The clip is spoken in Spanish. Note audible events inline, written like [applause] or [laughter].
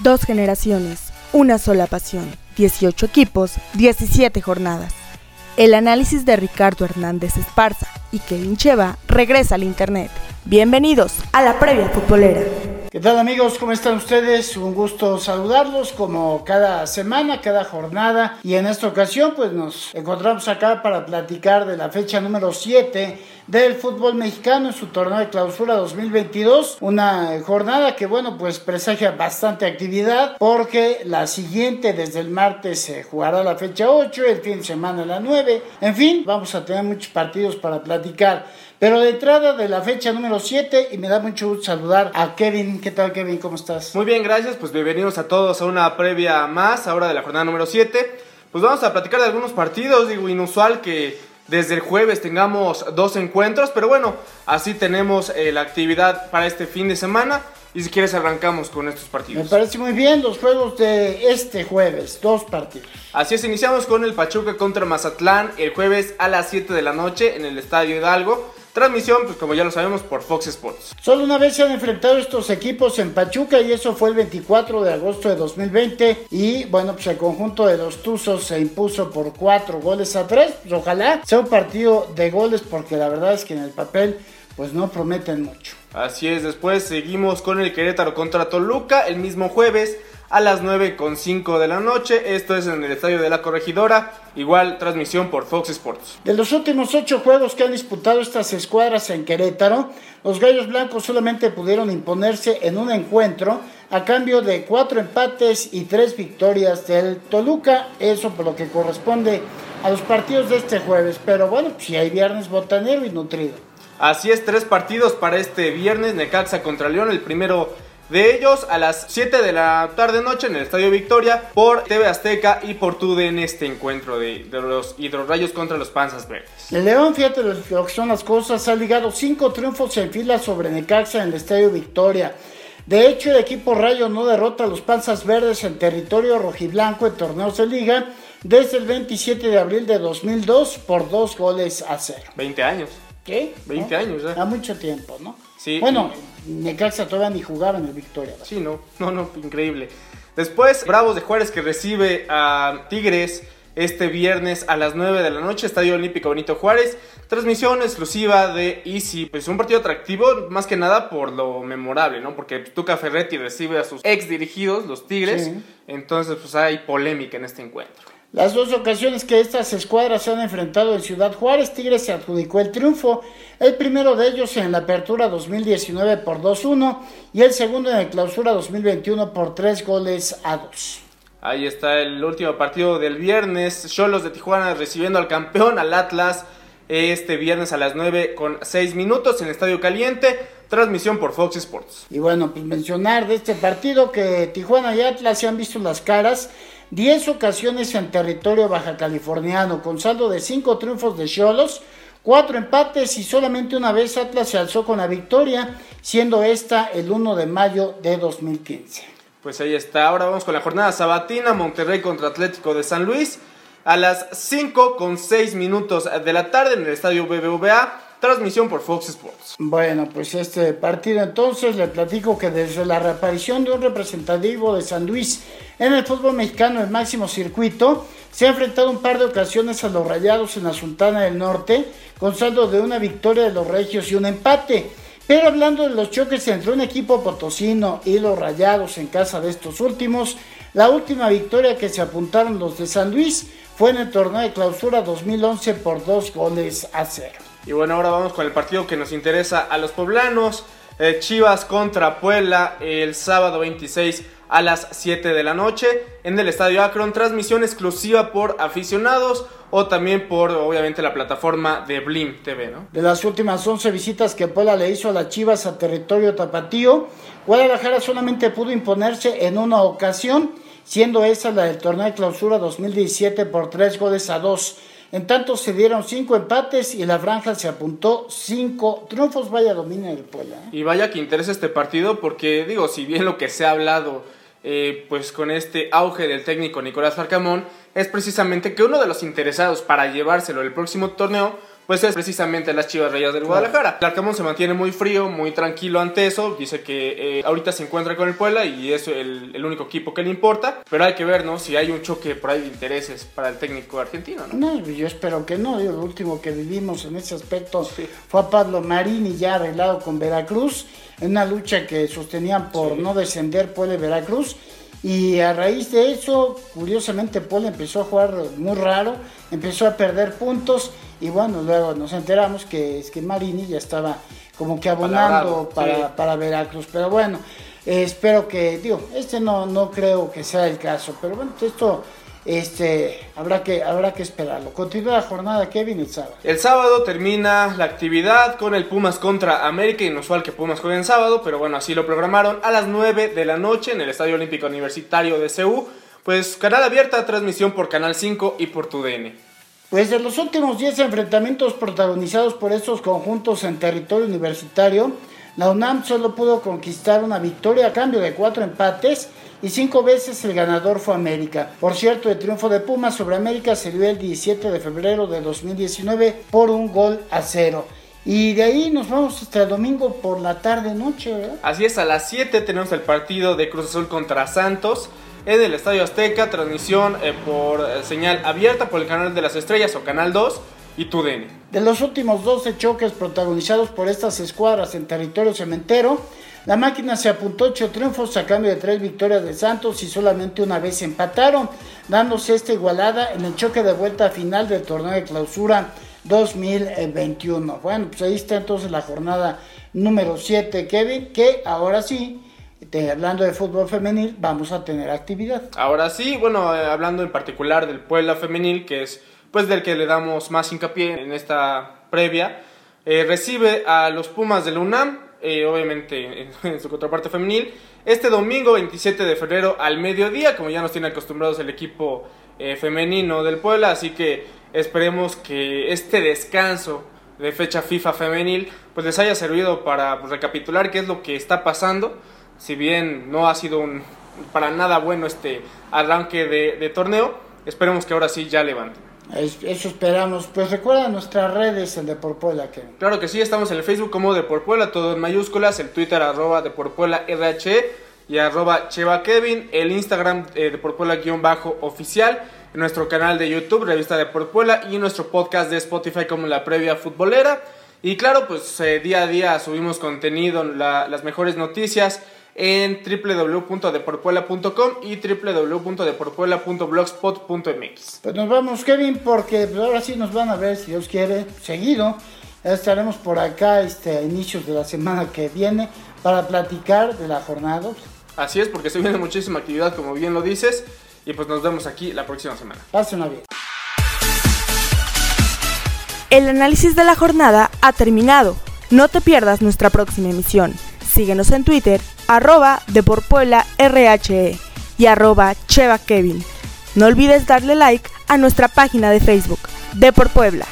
Dos generaciones, una sola pasión, 18 equipos, 17 jornadas. El análisis de Ricardo Hernández Esparza y Kevin Cheva regresa al Internet. Bienvenidos a la previa futbolera. ¿Qué tal amigos? ¿Cómo están ustedes? Un gusto saludarlos como cada semana, cada jornada. Y en esta ocasión pues nos encontramos acá para platicar de la fecha número 7 del fútbol mexicano en su torneo de clausura 2022. Una jornada que bueno pues presagia bastante actividad porque la siguiente desde el martes se jugará la fecha 8, el fin de semana la 9. En fin, vamos a tener muchos partidos para platicar. Pero de entrada de la fecha número 7 y me da mucho gusto saludar a Kevin. ¿Qué tal Kevin? ¿Cómo estás? Muy bien, gracias. Pues bienvenidos a todos a una previa más, ahora de la jornada número 7. Pues vamos a platicar de algunos partidos, digo, inusual que desde el jueves tengamos dos encuentros, pero bueno, así tenemos eh, la actividad para este fin de semana. Y si quieres arrancamos con estos partidos. Me parece muy bien los juegos de este jueves, dos partidos. Así es, iniciamos con el Pachuca contra Mazatlán el jueves a las 7 de la noche en el Estadio Hidalgo. Transmisión, pues como ya lo sabemos, por Fox Sports. Solo una vez se han enfrentado estos equipos en Pachuca y eso fue el 24 de agosto de 2020. Y bueno, pues el conjunto de los Tuzos se impuso por 4 goles a 3. Pues ojalá sea un partido de goles porque la verdad es que en el papel pues no prometen mucho. Así es, después seguimos con el Querétaro contra Toluca el mismo jueves a las 9.05 de la noche. Esto es en el Estadio de la Corregidora. Igual transmisión por Fox Sports. De los últimos ocho juegos que han disputado estas escuadras en Querétaro, los Gallos Blancos solamente pudieron imponerse en un encuentro a cambio de cuatro empates y tres victorias del Toluca. Eso por lo que corresponde a los partidos de este jueves. Pero bueno, si hay viernes botanero y nutrido. Así es, tres partidos para este viernes. Necaxa contra León, el primero de ellos a las 7 de la tarde noche en el Estadio Victoria por TV Azteca y por en este encuentro de, los hidrorrayos contra los panzas verdes. El León, fíjate lo que son las cosas, ha ligado cinco triunfos en fila sobre Necaxa en el Estadio Victoria. De hecho, el equipo Rayo no derrota a los panzas verdes en territorio rojiblanco en torneos de liga desde el 27 de abril de 2002 por dos goles a cero. 20 años. ¿Qué? 20 años, ¿eh? A mucho tiempo, ¿no? Sí. Bueno, Necaxa todavía ni jugaba en el Victoria. Sí, no, no, no, increíble. Después, Bravos de Juárez que recibe a Tigres este viernes a las 9 de la noche, Estadio Olímpico Benito Juárez. Transmisión exclusiva de Easy. Pues un partido atractivo, más que nada por lo memorable, ¿no? Porque Tuca Ferretti recibe a sus ex dirigidos, los Tigres. Entonces, pues hay polémica en este encuentro. Las dos ocasiones que estas escuadras se han enfrentado en Ciudad Juárez, Tigres se adjudicó el triunfo. El primero de ellos en la apertura 2019 por 2-1 y el segundo en la clausura 2021 por 3 goles a 2. Ahí está el último partido del viernes. Cholos de Tijuana recibiendo al campeón, al Atlas, este viernes a las 9 con 6 minutos en Estadio Caliente. Transmisión por Fox Sports. Y bueno, pues mencionar de este partido que Tijuana y Atlas se han visto las caras 10 ocasiones en territorio baja californiano, con saldo de 5 triunfos de Cholos, 4 empates y solamente una vez Atlas se alzó con la victoria, siendo esta el 1 de mayo de 2015. Pues ahí está, ahora vamos con la jornada sabatina, Monterrey contra Atlético de San Luis, a las 5 con 6 minutos de la tarde en el estadio BBVA. Transmisión por Fox Sports. Bueno, pues este partido entonces le platico que desde la reaparición de un representativo de San Luis en el fútbol mexicano el máximo circuito, se ha enfrentado un par de ocasiones a los Rayados en la Sultana del Norte, con saldo de una victoria de los Regios y un empate. Pero hablando de los choques entre un equipo potosino y los Rayados en casa de estos últimos, la última victoria que se apuntaron los de San Luis fue en el torneo de clausura 2011 por dos goles a cero. Y bueno, ahora vamos con el partido que nos interesa a los poblanos. Eh, Chivas contra Puebla el sábado 26 a las 7 de la noche en el Estadio Akron. Transmisión exclusiva por aficionados o también por, obviamente, la plataforma de Blim TV, ¿no? De las últimas 11 visitas que Puebla le hizo a las Chivas a territorio tapatío, Guadalajara solamente pudo imponerse en una ocasión, siendo esa la del torneo de clausura 2017 por 3 goles a 2. En tanto se dieron cinco empates y la franja se apuntó cinco triunfos. Vaya dominio del Puebla. ¿eh? Y vaya que interesa este partido porque digo, si bien lo que se ha hablado eh, pues con este auge del técnico Nicolás Farcamón es precisamente que uno de los interesados para llevárselo el próximo torneo pues es precisamente las Chivas Reyes del Guadalajara. El Arcamón se mantiene muy frío, muy tranquilo ante eso, dice que eh, ahorita se encuentra con el Puebla y es el, el, único equipo que le importa, pero hay que ver, ¿no? Si hay un choque por ahí de intereses para el técnico argentino, ¿no? No, yo espero que no, lo último que vivimos en ese aspecto fue a Pablo Marini ya arreglado con Veracruz, en una lucha que sostenían por no descender Puebla y Veracruz. Y a raíz de eso, curiosamente, Puebla empezó a jugar muy raro, empezó a perder puntos y bueno, luego nos enteramos que, es que Marini ya estaba como que abonando para, para, Veracruz. Pero bueno, eh, espero que, digo, este no, no creo que sea el caso, pero bueno, esto este, habrá que, habrá que esperarlo. Continúa la jornada, Kevin, el sábado. El sábado termina la actividad con el Pumas contra América, inusual que Pumas juegue en sábado, pero bueno, así lo programaron a las 9 de la noche en el Estadio Olímpico Universitario de CEU. Pues canal abierta, transmisión por Canal 5 y por TUDN. Pues de los últimos 10 enfrentamientos protagonizados por estos conjuntos en territorio universitario, la UNAM solo pudo conquistar una victoria a cambio de cuatro empates y cinco veces el ganador fue América. Por cierto, el triunfo de Pumas sobre América se dio el 17 de febrero de 2019 por un gol a cero. Y de ahí nos vamos hasta el domingo por la tarde-noche, ¿verdad? Así es, a las 7 tenemos el partido de Cruz Azul contra Santos en el Estadio Azteca, transmisión eh, por eh, señal abierta por el canal de las estrellas o canal 2 y TUDN. De los últimos 12 choques protagonizados por estas escuadras en territorio cementero, la máquina se apuntó 8 triunfos a cambio de 3 victorias de Santos y solamente una vez empataron, dándose esta igualada en el choque de vuelta final del torneo de clausura 2021. Bueno, pues ahí está entonces la jornada número 7, Kevin, que ahora sí hablando de fútbol femenil, vamos a tener actividad. Ahora sí, bueno, eh, hablando en particular del Puebla femenil, que es pues del que le damos más hincapié en esta previa, eh, recibe a los Pumas de la UNAM, eh, obviamente en, [laughs] su contraparte femenil, este domingo 27 de febrero al mediodía, como ya nos tiene acostumbrados el equipo femenino del Puebla, así que esperemos que este descanso de fecha FIFA femenil pues les haya servido para pues, recapitular qué es lo que está pasando si bien no ha sido un, para nada bueno este arranque de, torneo, esperemos que ahora sí ya levante. Eso esperamos. Pues recuerda nuestras redes en Deporpuela. Que... Claro que sí, estamos en el Facebook como Deporpuela, todo en mayúsculas, el Twitter arroba Deporpuela RH y arroba Cheva Kevin, el Instagram eh, Deporpuela-oficial, nuestro canal de YouTube, Revista Deporpuela y nuestro podcast de Spotify como La Previa Futbolera. Y claro, pues eh, día a día subimos contenido, las mejores noticias, en www.deporpuela.com y www.deporpuela.blogspot.mx. Pues nos vamos, Kevin, porque ahora sí nos van a ver, si Dios quiere, seguido. Estaremos por acá este, a inicios de la semana que viene para platicar de la jornada. Así es, porque se viene muchísima actividad, como bien lo dices, y pues nos vemos aquí la próxima semana. Pásenla bien. El análisis de la jornada ha terminado. No te pierdas nuestra próxima emisión. Síguenos en Twitter, arroba RHE y arroba Cheva Kevin. No olvides darle like a nuestra página de Facebook, De Puebla.